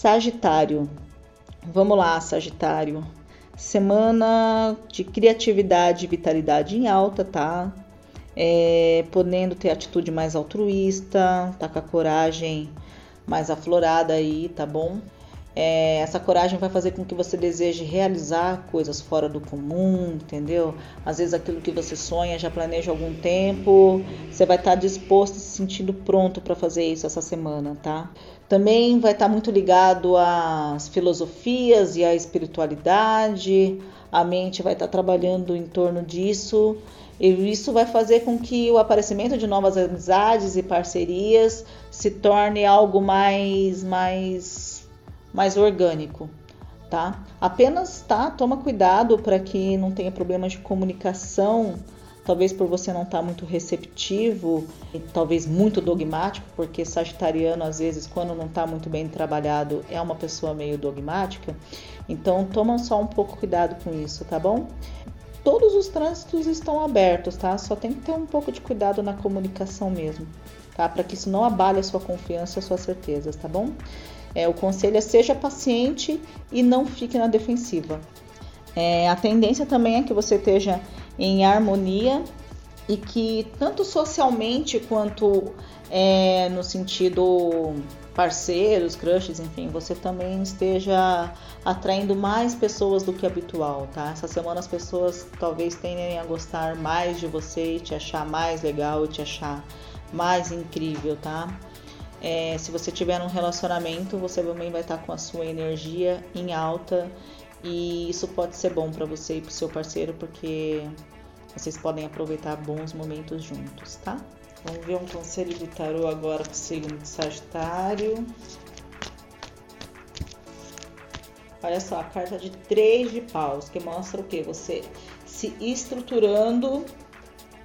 Sagitário. Vamos lá, Sagitário. Semana de criatividade e vitalidade em alta, tá? É, podendo ter atitude mais altruísta, tá com a coragem mais aflorada aí, tá bom? É, essa coragem vai fazer com que você deseje realizar coisas fora do comum, entendeu? Às vezes aquilo que você sonha já planeja há algum tempo, você vai estar disposto e se sentindo pronto para fazer isso essa semana, tá? Também vai estar muito ligado às filosofias e à espiritualidade, a mente vai estar trabalhando em torno disso. E isso vai fazer com que o aparecimento de novas amizades e parcerias se torne algo mais mais mais orgânico, tá? Apenas, tá? Toma cuidado para que não tenha problemas de comunicação, talvez por você não estar tá muito receptivo, e talvez muito dogmático, porque sagitariano às vezes quando não está muito bem trabalhado é uma pessoa meio dogmática. Então toma só um pouco cuidado com isso, tá bom? Todos os trânsitos estão abertos, tá? Só tem que ter um pouco de cuidado na comunicação mesmo, tá? Para que isso não abale a sua confiança, as suas certezas, tá bom? É, o conselho é seja paciente e não fique na defensiva. É, a tendência também é que você esteja em harmonia e que tanto socialmente quanto é, no sentido parceiros, crushes, enfim, você também esteja atraindo mais pessoas do que habitual, tá? Essa semana as pessoas talvez tendem a gostar mais de você e te achar mais legal e te achar mais incrível, tá? É, se você tiver um relacionamento, você também vai estar com a sua energia em alta e isso pode ser bom para você e para o seu parceiro porque vocês podem aproveitar bons momentos juntos, tá? Vamos ver um conselho do tarô agora para o signo de Sagitário. Olha só, a carta de três de paus, que mostra o que? Você se estruturando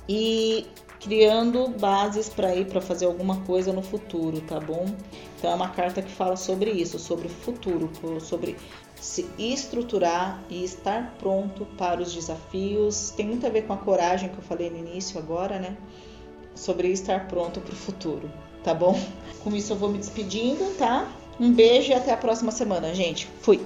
e criando bases para ir para fazer alguma coisa no futuro, tá bom? Então é uma carta que fala sobre isso, sobre o futuro, sobre se estruturar e estar pronto para os desafios. Tem muito a ver com a coragem que eu falei no início agora, né? Sobre estar pronto para o futuro, tá bom? Com isso eu vou me despedindo, tá? Um beijo e até a próxima semana, gente. Fui!